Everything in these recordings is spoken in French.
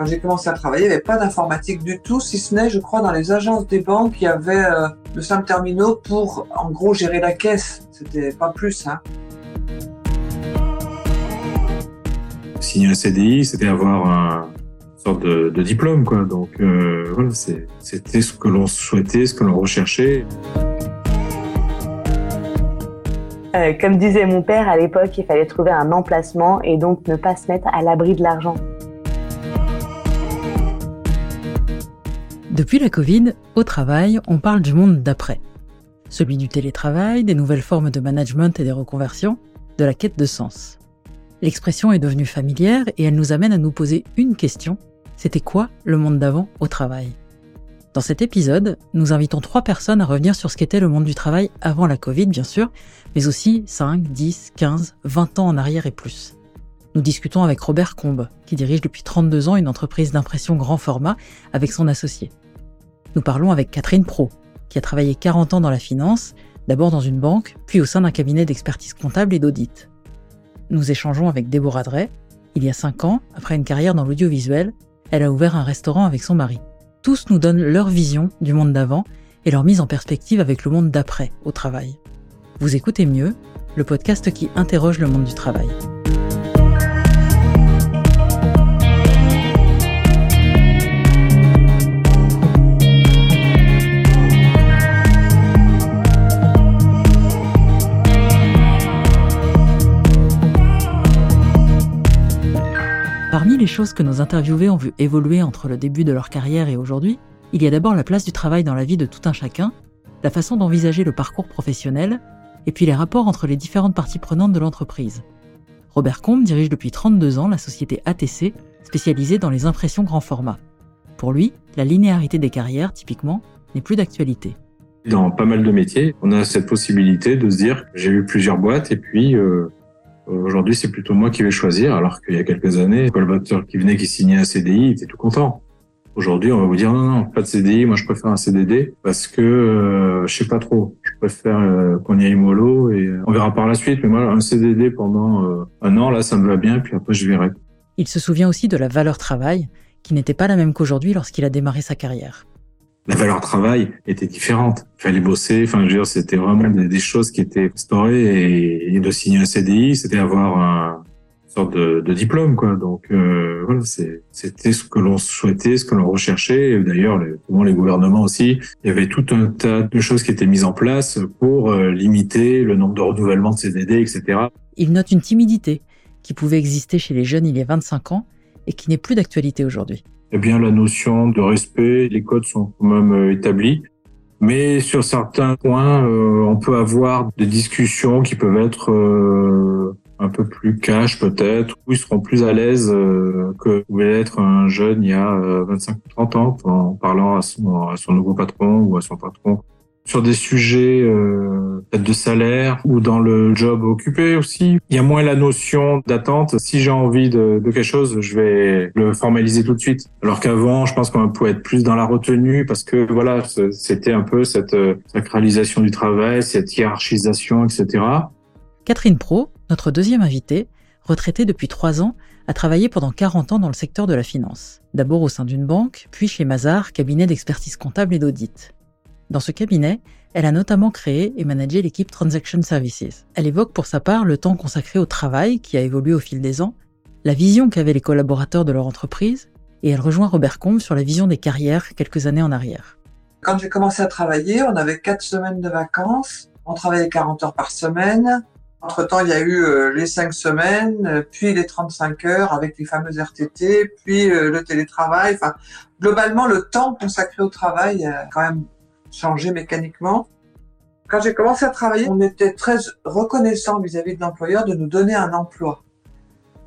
Quand j'ai commencé à travailler, il n'y avait pas d'informatique du tout, si ce n'est, je crois, dans les agences des banques, il y avait euh, le simple terminaux pour, en gros, gérer la caisse. C'était pas plus. Hein. Signer un CDI, c'était avoir un sorte de, diplôme, quoi. Donc euh, voilà, c'était ce que l'on souhaitait, ce que l'on recherchait. Euh, comme disait mon père à l'époque, il fallait trouver un emplacement et donc ne pas se mettre à l'abri de l'argent. Depuis la Covid, au travail, on parle du monde d'après. Celui du télétravail, des nouvelles formes de management et des reconversions, de la quête de sens. L'expression est devenue familière et elle nous amène à nous poser une question. C'était quoi le monde d'avant au travail? Dans cet épisode, nous invitons trois personnes à revenir sur ce qu'était le monde du travail avant la Covid, bien sûr, mais aussi 5, 10, 15, 20 ans en arrière et plus. Nous discutons avec Robert Combe, qui dirige depuis 32 ans une entreprise d'impression grand format avec son associé. Nous parlons avec Catherine Pro, qui a travaillé 40 ans dans la finance, d'abord dans une banque, puis au sein d'un cabinet d'expertise comptable et d'audit. Nous échangeons avec Déborah Drey. Il y a 5 ans, après une carrière dans l'audiovisuel, elle a ouvert un restaurant avec son mari. Tous nous donnent leur vision du monde d'avant et leur mise en perspective avec le monde d'après au travail. Vous écoutez mieux, le podcast qui interroge le monde du travail. Les choses que nos interviewés ont vu évoluer entre le début de leur carrière et aujourd'hui, il y a d'abord la place du travail dans la vie de tout un chacun, la façon d'envisager le parcours professionnel, et puis les rapports entre les différentes parties prenantes de l'entreprise. Robert Combe dirige depuis 32 ans la société ATC, spécialisée dans les impressions grand format. Pour lui, la linéarité des carrières, typiquement, n'est plus d'actualité. Dans pas mal de métiers, on a cette possibilité de se dire j'ai eu plusieurs boîtes et puis euh, aujourd'hui c'est plutôt moi qui vais choisir, alors qu'il y a quelques années, le collaborateur qui venait qui signait un CDI était tout content. Aujourd'hui, on va vous dire non, non, pas de CDI, moi je préfère un CDD parce que euh, je sais pas trop. Je préfère euh, qu'on y aille mollo et on verra par la suite. Mais moi, un CDD pendant euh, un an, là, ça me va bien, puis après je verrai. Il se souvient aussi de la valeur travail, qui n'était pas la même qu'aujourd'hui lorsqu'il a démarré sa carrière. La valeur travail était différente. Il fallait bosser. Enfin, je veux dire, c'était vraiment des, choses qui étaient instaurées et, de signer un CDI, c'était avoir un, sorte de, diplôme quoi donc euh, voilà c'était ce que l'on souhaitait ce que l'on recherchait d'ailleurs les, les gouvernements aussi il y avait tout un tas de choses qui étaient mises en place pour euh, limiter le nombre de renouvellements de CDD etc il note une timidité qui pouvait exister chez les jeunes il y a 25 ans et qui n'est plus d'actualité aujourd'hui eh bien la notion de respect les codes sont quand même euh, établis. Mais sur certains points, euh, on peut avoir des discussions qui peuvent être euh, un peu plus cash peut-être, où ils seront plus à l'aise euh, que pouvait être un jeune il y a 25 ou 30 ans en parlant à son, à son nouveau patron ou à son patron sur des sujets euh, de salaire ou dans le job occupé aussi. Il y a moins la notion d'attente. Si j'ai envie de, quelque chose, je vais le formaliser tout de suite. Alors qu'avant, je pense qu'on pouvait être plus dans la retenue parce que voilà, c'était un peu cette euh, sacralisation du travail, cette hiérarchisation, etc. Catherine Pro, notre deuxième invitée, retraitée depuis trois ans, a travaillé pendant 40 ans dans le secteur de la finance. D'abord au sein d'une banque, puis chez Mazar, cabinet d'expertise comptable et d'audit. Dans ce cabinet, elle a notamment créé et managé l'équipe Transaction Services. Elle évoque pour sa part le temps consacré au travail qui a évolué au fil des ans, la vision qu'avaient les collaborateurs de leur entreprise, et elle rejoint Robert Combe sur la vision des carrières quelques années en arrière. Quand j'ai commencé à travailler, on avait quatre semaines de vacances, on travaillait 40 heures par semaine. Entre-temps, il y a eu euh, les 5 semaines, euh, puis les 35 heures avec les fameuses RTT, puis euh, le télétravail. Enfin, globalement, le temps consacré au travail a quand même changer mécaniquement. Quand j'ai commencé à travailler, on était très reconnaissant vis-à-vis de l'employeur de nous donner un emploi.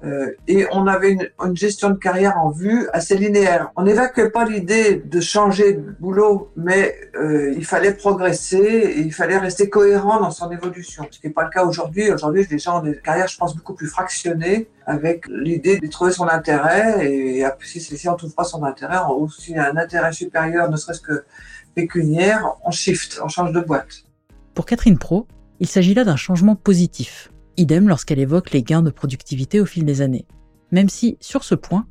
Euh, et on avait une, gestion de carrière en vue assez linéaire. On n'évacuait pas l'idée de changer de boulot, mais euh, il fallait progresser et il fallait rester cohérent dans son évolution. Ce qui n'est pas le cas aujourd'hui. Aujourd'hui, les gens ont des carrières, je pense, beaucoup plus fractionnées, avec l'idée de trouver son intérêt. Et, si, si on ne trouve pas son intérêt, ou s'il y a un intérêt supérieur, ne serait-ce que pécuniaire, on shift, on change de boîte. Pour Catherine Pro, il s'agit là d'un changement positif. Idem lorsqu'elle évoque les gains de productivité au fil des années. Même si, sur ce point,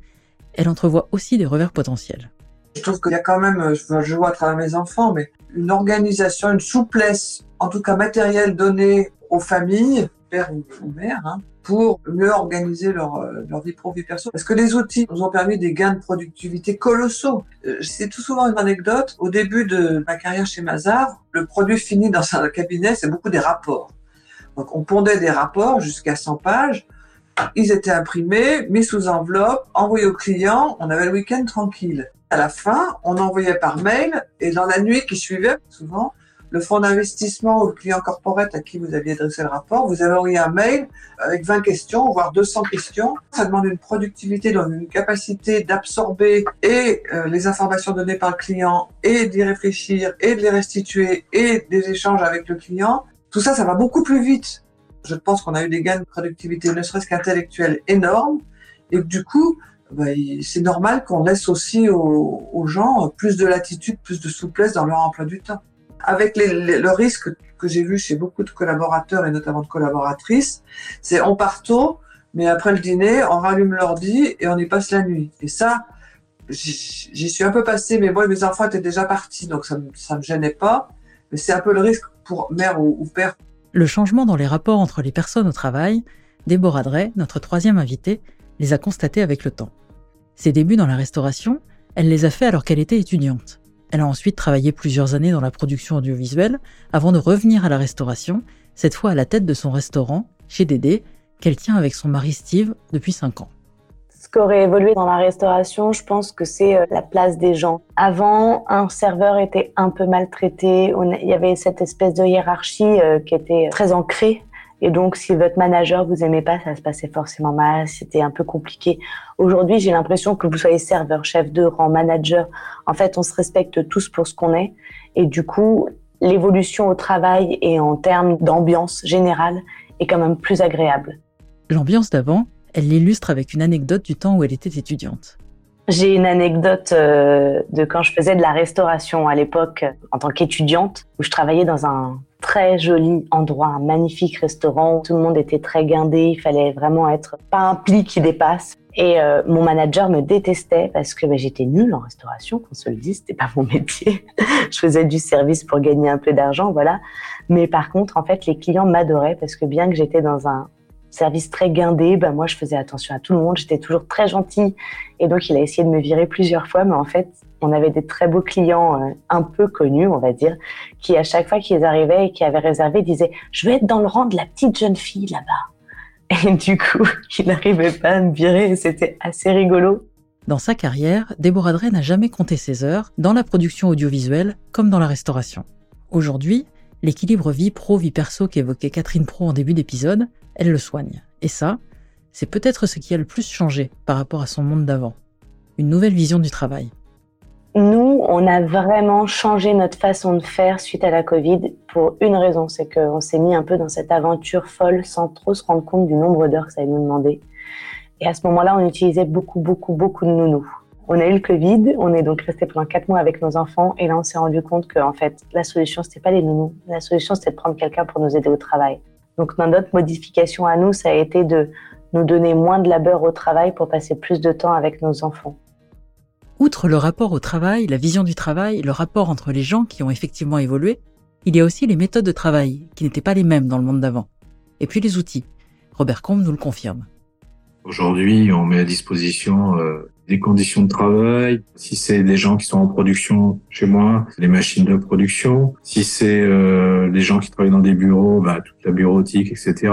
elle entrevoit aussi des revers potentiels. Je trouve qu'il y a quand même, je vois à travers mes enfants, mais une organisation, une souplesse, en tout cas matérielle donnée aux familles, père ou mère, hein, pour mieux organiser leur, euh, leur vie pro, vie perso. Parce que les outils nous ont permis des gains de productivité colossaux. Euh, c'est tout souvent une anecdote. Au début de ma carrière chez Mazar, le produit fini dans un cabinet, c'est beaucoup des rapports. Donc on pondait des rapports jusqu'à 100 pages. Ils étaient imprimés, mis sous enveloppe, envoyés au client. On avait le week-end tranquille. À la fin, on envoyait par mail et dans la nuit qui suivait, souvent, le fonds d'investissement ou le client corporate à qui vous aviez adressé le rapport, vous avez envoyé un mail avec 20 questions, voire 200 questions. Ça demande une productivité, donc une capacité d'absorber et euh, les informations données par le client et d'y réfléchir et de les restituer et des échanges avec le client. Tout ça, ça va beaucoup plus vite. Je pense qu'on a eu des gains de productivité, ne serait-ce qu'intellectuelle, énormes. Et du coup, bah, c'est normal qu'on laisse aussi aux, gens plus de latitude, plus de souplesse dans leur emploi du temps avec le risque que j'ai vu chez beaucoup de collaborateurs et notamment de collaboratrices, c'est on part tôt, mais après le dîner, on rallume l'ordi et on y passe la nuit. Et ça, j'y suis un peu passé, mais moi, mes enfants étaient déjà partis, donc ça, ça me gênait pas. Mais c'est un peu le risque pour mère ou, père. Le changement dans les rapports entre les personnes au travail, Déborah Drey, notre troisième invitée, les a constatés avec le temps. Ses débuts dans la restauration, elle les a faits alors qu'elle était étudiante. Elle a ensuite travaillé plusieurs années dans la production audiovisuelle avant de revenir à la restauration, cette fois à la tête de son restaurant, chez Dédé, qu'elle tient avec son mari Steve depuis 5 ans. Ce qui aurait évolué dans la restauration, je pense que c'est euh, la place des gens. Avant, un serveur était un peu maltraité, il y avait cette espèce de hiérarchie euh, qui était très ancrée et donc, si votre manager vous aimait pas, ça se passait forcément mal, c'était un peu compliqué. Aujourd'hui, j'ai l'impression que vous soyez serveur, chef de rang, manager. En fait, on se respecte tous pour ce qu'on est. Et du coup, l'évolution au travail et en termes d'ambiance générale est quand même plus agréable. L'ambiance d'avant, elle l'illustre avec une anecdote du temps où elle était étudiante. J'ai une anecdote euh, de quand je faisais de la restauration à l'époque en tant qu'étudiante, où je travaillais dans un très joli endroit, un magnifique restaurant. Tout le monde était très guindé, il fallait vraiment être pas un pli qui dépasse. Et euh, mon manager me détestait parce que bah, j'étais nulle en restauration, qu'on se le dise, c'était pas mon métier. je faisais du service pour gagner un peu d'argent, voilà. Mais par contre, en fait, les clients m'adoraient parce que bien que j'étais dans un service très guindé, bah moi je faisais attention à tout le monde, j'étais toujours très gentille. Et donc il a essayé de me virer plusieurs fois, mais en fait on avait des très beaux clients euh, un peu connus, on va dire, qui à chaque fois qu'ils arrivaient et qui avaient réservé disaient je veux être dans le rang de la petite jeune fille là-bas. Et du coup, il n'arrivait pas à me virer et c'était assez rigolo. Dans sa carrière, Déborah Drey n'a jamais compté ses heures dans la production audiovisuelle comme dans la restauration. Aujourd'hui, l'équilibre vie pro-vie perso qu'évoquait Catherine Pro en début d'épisode, elle le soigne. Et ça, c'est peut-être ce qui a le plus changé par rapport à son monde d'avant. Une nouvelle vision du travail nous, on a vraiment changé notre façon de faire suite à la Covid pour une raison, c'est qu'on s'est mis un peu dans cette aventure folle sans trop se rendre compte du nombre d'heures que ça allait nous demander. Et à ce moment-là, on utilisait beaucoup, beaucoup, beaucoup de nounous. On a eu le Covid, on est donc resté pendant quatre mois avec nos enfants et là, on s'est rendu compte que, en fait, la solution, c'était pas les nounous. La solution, c'était de prendre quelqu'un pour nous aider au travail. Donc, notre modification à nous, ça a été de nous donner moins de labeur au travail pour passer plus de temps avec nos enfants. Outre le rapport au travail, la vision du travail, le rapport entre les gens qui ont effectivement évolué, il y a aussi les méthodes de travail qui n'étaient pas les mêmes dans le monde d'avant. Et puis les outils. Robert Combe nous le confirme. Aujourd'hui, on met à disposition euh, des conditions de travail. Si c'est des gens qui sont en production chez moi, les machines de production. Si c'est euh, des gens qui travaillent dans des bureaux, bah, toute la bureautique, etc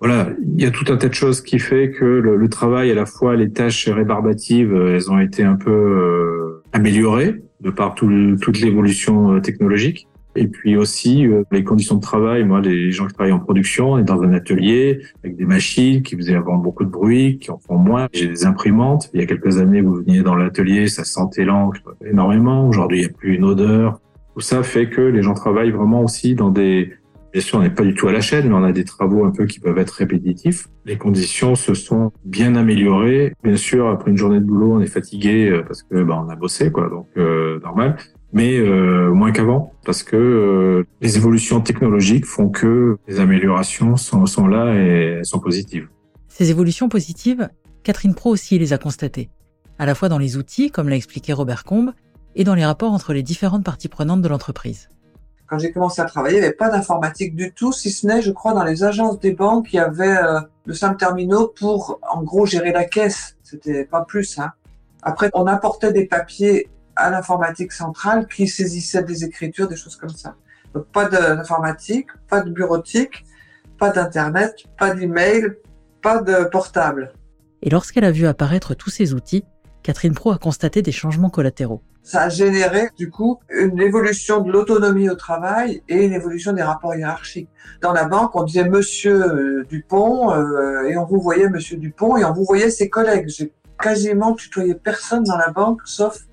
voilà, il y a tout un tas de choses qui fait que le, travail, à la fois les tâches rébarbatives, euh, elles ont été un peu euh, améliorées de par toute l'évolution euh, technologique. Et puis aussi les conditions de travail. Moi, les gens qui travaillent en production, on est dans un atelier avec des machines qui faisaient avant beaucoup de bruit, qui en font moins. J'ai des imprimantes. Il y a quelques années, vous veniez dans l'atelier, ça sentait l'encre énormément. Aujourd'hui, il n'y a plus une odeur. Tout ça fait que les gens travaillent vraiment aussi dans des Bien sûr, on n'est pas du tout à la chaîne, mais on a des travaux un peu qui peuvent être répétitifs. Les conditions se sont bien améliorées. Bien sûr, après une journée de boulot, on est fatigué euh, parce que bah, on a bossé, quoi, donc euh, normal. Mais euh, moins qu'avant, parce que les évolutions technologiques font que les améliorations sont, sont là et sont positives. Ces évolutions positives, Catherine Pro aussi les a constatées. à la fois dans les outils, comme l'a expliqué Robert Combe, et dans les rapports entre les différentes parties prenantes de l'entreprise. Quand j'ai commencé à travailler, il n'y avait pas d'informatique du tout, si ce n'est, je crois, dans les agences des banques, il y avait euh, le simple terminaux pour, en gros, gérer la caisse. C'était pas plus. Hein. Après, on apportait des papiers à l'informatique centrale qui saisissait des écritures, des choses comme ça. Donc pas d'informatique, pas de bureautique, pas d'internet, pas d'email, pas de portable. Et lorsqu'elle a vu apparaître tous ces outils, Catherine Pro a constaté des changements collatéraux. Ça a généré du coup une évolution de l'autonomie au travail et une évolution des rapports hiérarchiques. Dans la banque, on disait Monsieur euh, Dupont euh, et on vous voyait Monsieur Dupont et on vous voyait ses collègues. J'ai quasiment tutoyé personne dans la banque sauf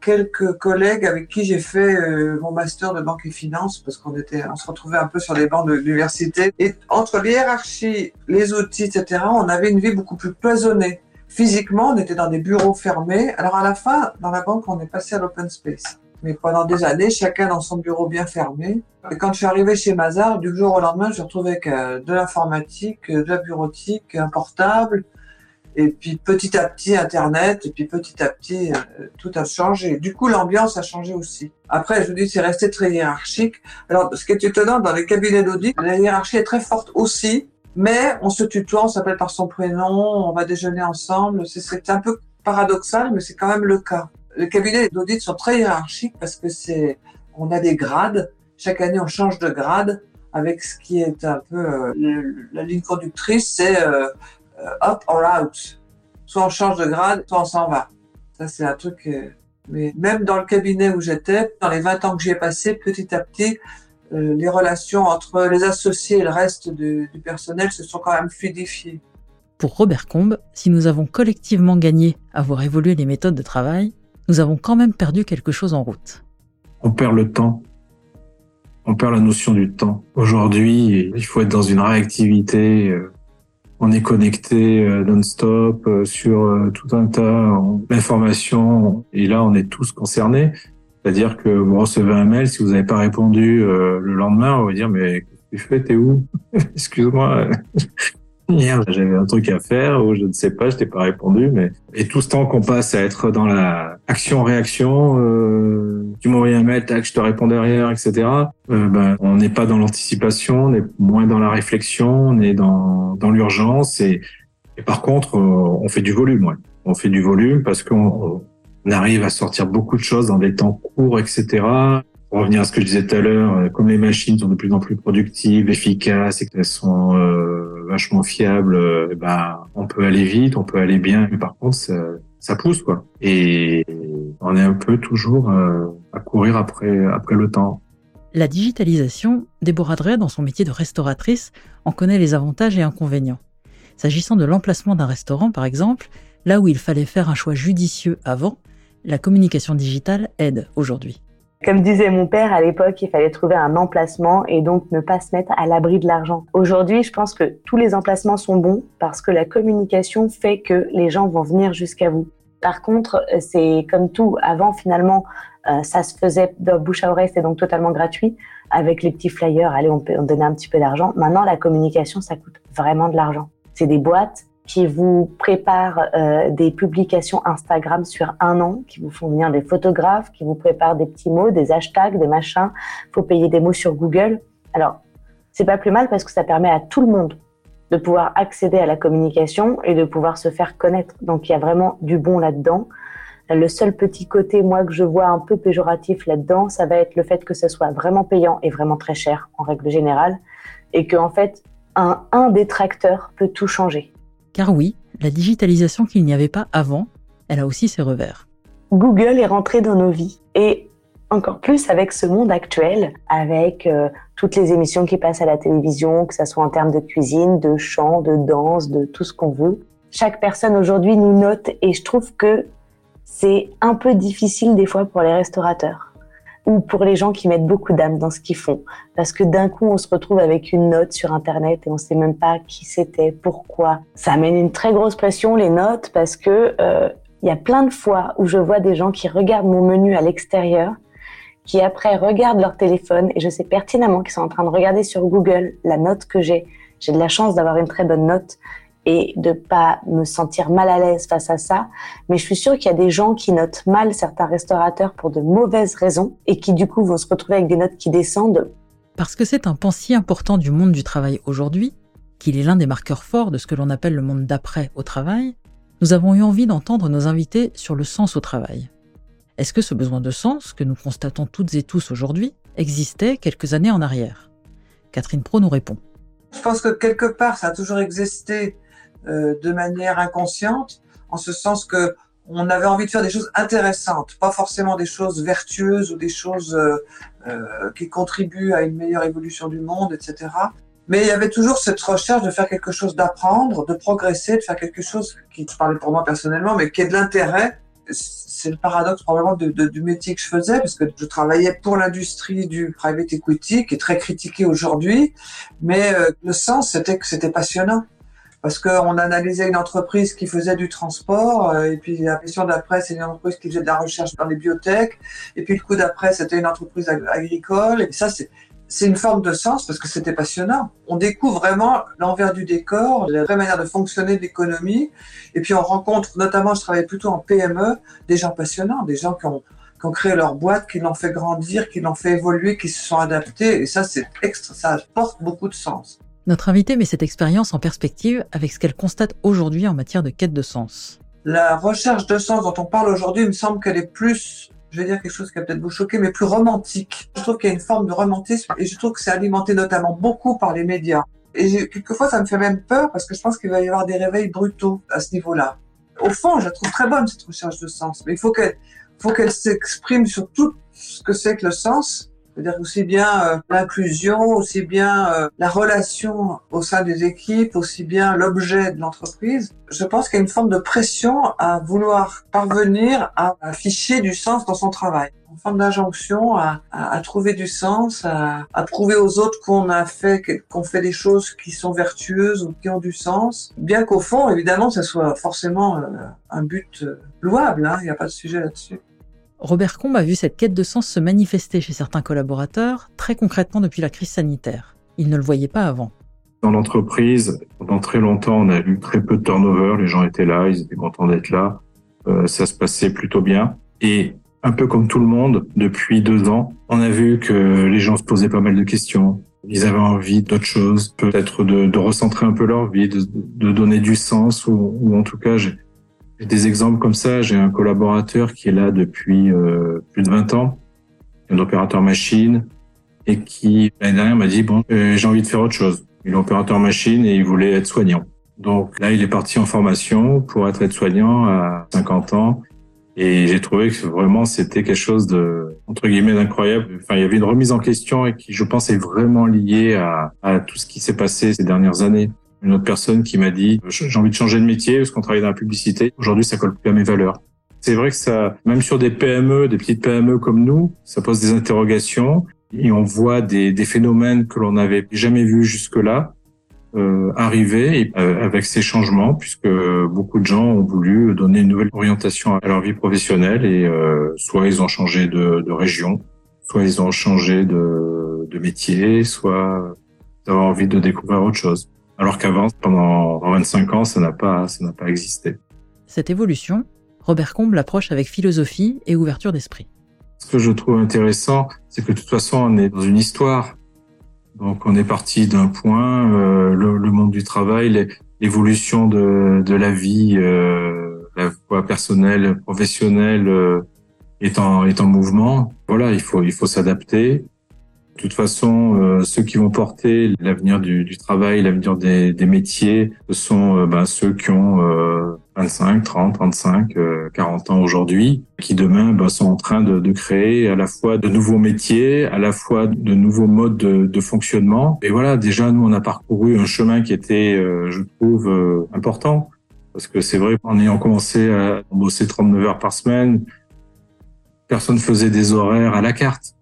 quelques collègues avec qui j'ai fait euh, mon master de banque et finance parce qu'on était, on se retrouvait un peu sur les bancs de l'université. Et entre l'hiérarchie, les outils, etc., on avait une vie beaucoup plus cloisonnée. Physiquement, on était dans des bureaux fermés. Alors à la fin, dans la banque, on est passé à l'open space. Mais pendant des années, chacun dans son bureau bien fermé. Et quand je suis arrivé chez Mazar, du jour au lendemain, je retrouvais que de l'informatique, de la bureautique, un portable, et puis petit à petit Internet, et puis petit à petit euh, tout a changé. Du coup, l'ambiance a changé aussi. Après, je vous dis, c'est resté très hiérarchique. Alors, ce qui est étonnant dans les cabinets d'audit, la hiérarchie est très forte aussi, mais on se tutoie, on s'appelle par son prénom, on va déjeuner ensemble. C'est un peu paradoxal, mais c'est quand même le cas. Les cabinets d'audit sont très hiérarchiques parce que c'est, on a des grades. Chaque année, on change de grade avec ce qui est un peu euh, la ligne conductrice, c'est euh, up or out. Soit on change de grade, soit on s'en va. Ça, c'est un truc. Euh, mais même dans le cabinet où j'étais, dans les 20 ans que j'y ai passé, petit à petit, euh, les relations entre les associés et le reste du, du personnel se sont quand même fluidifiées. Pour Robert Combe, si nous avons collectivement gagné à voir évoluer les méthodes de travail, nous avons quand même perdu quelque chose en route. On perd le temps. On perd la notion du temps. Aujourd'hui, il faut être dans une réactivité on est connecté euh, non-stop euh, sur euh, tout un tas d'informations et là on est tous concernés. C'est-à-dire que vous recevez un mail, si vous n'avez pas répondu le lendemain, on va dire mais qu'est-ce que tu fais, t'es où? Excuse-moi, j'avais un truc à faire ou je ne sais pas, je t'ai pas répondu. Mais et tout ce temps qu'on passe à être dans la action-réaction, euh, tu m'envoies un mail, tac, je te réponds derrière, etc. Euh, ben, on n'est pas dans l'anticipation, on est moins dans la réflexion, on est dans dans l'urgence et, et par contre, euh, on fait du volume. Ouais. On fait du volume parce qu'on on arrive à sortir beaucoup de choses dans des temps courts, etc. Pour revenir à ce que je disais tout à l'heure, euh, comme les machines sont de plus en plus productives, efficaces et qu'elles sont euh, vachement fiables, euh, ben on peut aller vite, on peut aller bien, mais par contre ça, ça pousse quoi. Et on est un peu toujours à courir après après le temps. La digitalisation, Déborah Drey, dans son métier de restauratrice, en connaît les avantages et inconvénients. S'agissant de l'emplacement d'un restaurant, par exemple, là où il fallait faire un choix judicieux avant, la communication digitale aide aujourd'hui. Comme disait mon père à l'époque, il fallait trouver un emplacement et donc ne pas se mettre à l'abri de l'argent. Aujourd'hui, je pense que tous les emplacements sont bons parce que la communication fait que les gens vont venir jusqu'à vous. Par contre, c'est comme tout. Avant, finalement, euh, ça se faisait de bouche à oreille, c'était donc totalement gratuit. Avec les petits flyers, allez, on donnait un petit peu d'argent. Maintenant, la communication, ça coûte vraiment de l'argent. C'est des boîtes, qui vous préparent euh, des publications Instagram sur un an, qui vous font venir des photographes, qui vous préparent des petits mots, des hashtags, des machins. faut payer des mots sur Google. Alors, c'est pas plus mal parce que ça permet à tout le monde de pouvoir accéder à la communication et de pouvoir se faire connaître. Donc, il y a vraiment du bon là-dedans. Le seul petit côté, moi, que je vois un peu péjoratif là-dedans, ça va être le fait que ce soit vraiment payant et vraiment très cher, en règle générale, et que, en fait, un, un détracteur peut tout changer. Car oui, la digitalisation qu'il n'y avait pas avant, elle a aussi ses revers. Google est rentré dans nos vies et encore plus avec ce monde actuel, avec euh, toutes les émissions qui passent à la télévision, que ce soit en termes de cuisine, de chant, de danse, de tout ce qu'on veut. Chaque personne aujourd'hui nous note et je trouve que c'est un peu difficile des fois pour les restaurateurs ou pour les gens qui mettent beaucoup d'âme dans ce qu'ils font. Parce que d'un coup, on se retrouve avec une note sur Internet et on sait même pas qui c'était, pourquoi. Ça amène une très grosse pression, les notes, parce que euh, il y a plein de fois où je vois des gens qui regardent mon menu à l'extérieur, qui après regardent leur téléphone et je sais pertinemment qu'ils sont en train de regarder sur Google la note que j'ai. J'ai de la chance d'avoir une très bonne note et de pas me sentir mal à l'aise face à ça. Mais je suis sûre qu'il y a des gens qui notent mal certains restaurateurs pour de mauvaises raisons et qui du coup vont se retrouver avec des notes qui descendent. Parce que c'est un pan si important du monde du travail aujourd'hui, qu'il est l'un des marqueurs forts de ce que l'on appelle le monde d'après au travail, nous avons eu envie d'entendre nos invités sur le sens au travail. Est-ce que ce besoin de sens, que nous constatons toutes et tous aujourd'hui, existait quelques années en arrière? Catherine Pro nous répond. Je pense que quelque part, ça a toujours existé euh, de manière inconsciente, en ce sens que on avait envie de faire des choses intéressantes, pas forcément des choses vertueuses ou des choses euh, euh, qui contribuent à une meilleure évolution du monde, etc. Mais il y avait toujours cette recherche de faire quelque chose, d'apprendre, de progresser, de faire quelque chose qui, je parlais pour moi personnellement, mais qui est de l'intérêt c'est le paradoxe probablement du métier que je faisais, parce que je travaillais pour l'industrie du private equity, qui est très critiquée aujourd'hui, mais euh, le sens, c'était que c'était passionnant. Parce qu'on analysait une entreprise qui faisait du transport, euh, et puis la question d'après, c'est une entreprise qui faisait de la recherche dans les biotech, et puis le coup d'après, c'était une entreprise agricole, et ça, c'est une forme de sens parce que c'était passionnant. On découvre vraiment l'envers du décor, la vraie manière de fonctionner de l'économie. Et puis on rencontre, notamment, je travaillais plutôt en PME, des gens passionnants, des gens qui ont, qui ont créé leur boîte, qui l'ont fait grandir, qui l'ont fait évoluer, qui se sont adaptés. Et ça, c'est extra, ça porte beaucoup de sens. Notre invité met cette expérience en perspective avec ce qu'elle constate aujourd'hui en matière de quête de sens. La recherche de sens dont on parle aujourd'hui, il me semble qu'elle est plus je vais dire quelque chose qui va peut-être vous choquer, mais plus romantique. Je trouve qu'il y a une forme de romantisme et je trouve que c'est alimenté notamment beaucoup par les médias. Et quelquefois, ça me fait même peur parce que je pense qu'il va y avoir des réveils brutaux à ce niveau-là. Au fond, je la trouve très bonne, cette recherche de sens, mais il faut qu'elle, faut qu'elle s'exprime sur tout ce que c'est que le sens c'est-à-dire aussi bien euh, l'inclusion, aussi bien euh, la relation au sein des équipes, aussi bien l'objet de l'entreprise. Je pense qu'il y a une forme de pression à vouloir parvenir à afficher du sens dans son travail. Une forme d'injonction à, à, trouver du sens, à, à prouver aux autres qu'on a fait, qu'on fait des choses qui sont vertueuses ou qui ont du sens. Bien qu'au fond, évidemment, ça soit forcément euh, un but louable. Hein, il n'y a pas de sujet là-dessus. Robert Combe a vu cette quête de sens se manifester chez certains collaborateurs très concrètement depuis la crise sanitaire. Il ne le voyait pas avant. Dans l'entreprise, pendant très longtemps, on a eu très peu de turnover. Les gens étaient là, ils étaient contents d'être là. Euh, ça se passait plutôt bien. Et un peu comme tout le monde, depuis deux ans, on a vu que les gens se posaient pas mal de questions. Ils avaient envie d'autre chose, peut-être de, recentrer un peu leur vie, de, donner du sens, ou, ou en tout cas, des exemples comme ça. J'ai un collaborateur qui est là depuis euh, plus de 20 ans, un opérateur machine, et qui l'année dernière m'a dit bon, euh, j'ai envie de faire autre chose. Il est opérateur machine et il voulait être soignant. Donc là, il est parti en formation pour être aide-soignant à 50 ans. Et j'ai trouvé que vraiment c'était quelque chose de entre guillemets d'incroyable. Enfin, il y avait une remise en question et qui, je pense, est vraiment liée à, à tout ce qui s'est passé ces dernières années une autre personne qui m'a dit j'ai envie de changer de métier parce qu'on travaille dans la publicité. Aujourd'hui, ça colle plus à mes valeurs. C'est vrai que ça, même sur des PME, des petites PME comme nous, ça pose des interrogations et on voit des, des phénomènes que l'on n'avait jamais vus jusque-là euh, arriver euh, avec ces changements, puisque beaucoup de gens ont voulu donner une nouvelle orientation à leur vie professionnelle et euh, soit ils ont changé de, de, région, soit ils ont changé de, de métier, soit ont envie de découvrir autre chose alors qu'avant, pendant 25 ans, ça n'a pas, ça n'a pas existé. Cette évolution, Robert Combe l'approche avec philosophie et ouverture d'esprit. Ce que je trouve intéressant, c'est que de toute façon, on est dans une histoire. Donc, on est parti d'un point, euh, le, le, monde du travail, l'évolution de, de la vie, euh, la voie personnelle, professionnelle euh, est en est en mouvement. Voilà, il faut il faut s'adapter. De toute façon, euh, ceux qui vont porter l'avenir du, travail, l'avenir des, métiers, ce sont euh, ben, ceux qui ont 25, 30, 35, 40 ans aujourd'hui, qui demain ben, sont en train de, créer à la fois de nouveaux métiers, à la fois de nouveaux modes de, de fonctionnement. Et voilà, déjà, nous, on a parcouru un chemin qui était, euh, je trouve, euh, important. Parce que c'est vrai, en ayant commencé à bosser 39 heures par semaine, personne faisait des horaires à la carte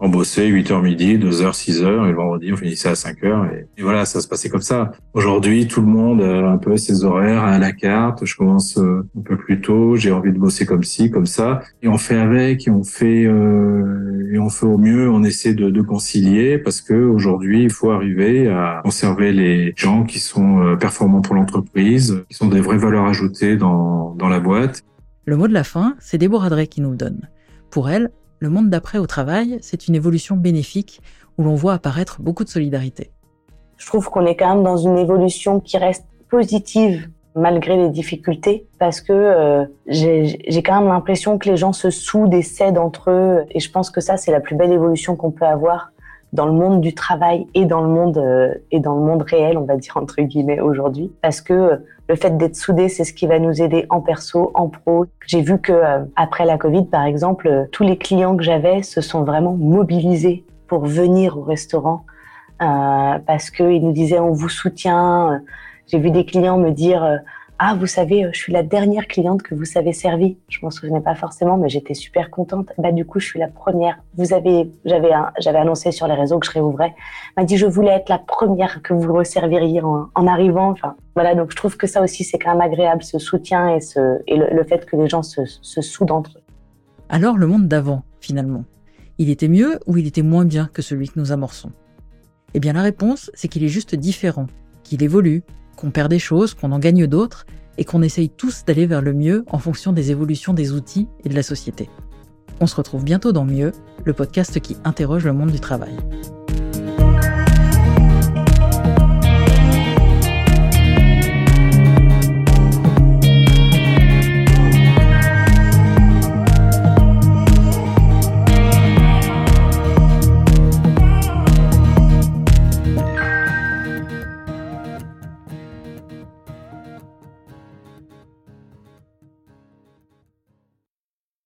On bossait 8h midi, 2h, 6h, et le vendredi, on finissait à 5h. Et, voilà, ça se passait comme ça. Aujourd'hui, tout le monde a un peu ses horaires à la carte. Je commence euh, un peu plus tôt, j'ai envie de bosser comme ci, comme ça. Et on fait avec, et on fait, euh, et on fait au mieux, on essaie de, concilier, parce que aujourd'hui, il faut arriver à conserver les gens qui sont euh, performants pour l'entreprise, qui sont des vraies valeurs ajoutées dans, dans la boîte. Le mot de la fin, c'est Déborah Drey qui nous le donne. Pour elle, le monde d'après au travail, c'est une évolution bénéfique où l'on voit apparaître beaucoup de solidarité. Je trouve qu'on est quand même dans une évolution qui reste positive malgré les difficultés parce que euh, j'ai quand même l'impression que les gens se soudent et s'aident entre eux et je pense que ça c'est la plus belle évolution qu'on peut avoir dans le monde du travail et dans le monde euh, et dans le monde réel, on va dire entre guillemets aujourd'hui, parce que euh, le fait d'être soudé, c'est ce qui va nous aider en perso, en pro. J'ai vu que euh, après la Covid, par exemple, tous les clients que j'avais se sont vraiment mobilisés pour venir au restaurant euh, parce qu'ils nous disaient on vous soutient. J'ai vu des clients me dire ah, vous savez, je suis la dernière cliente que vous savez servir. Je m'en souvenais pas forcément, mais j'étais super contente. Bah, du coup, je suis la première. Vous avez, j'avais, j'avais annoncé sur les réseaux que je réouvrais. M'a dit, je voulais être la première que vous resserviriez en, en, arrivant. Enfin, voilà. Donc, je trouve que ça aussi, c'est quand même agréable, ce soutien et le, fait que les gens se, se soudent entre eux. Alors, le monde d'avant, finalement. Il était mieux ou il était moins bien que celui que nous amorçons? Eh bien, la réponse, c'est qu'il est juste différent, qu'il évolue, qu'on perd des choses, qu'on en gagne d'autres, et qu'on essaye tous d'aller vers le mieux en fonction des évolutions des outils et de la société. On se retrouve bientôt dans Mieux, le podcast qui interroge le monde du travail.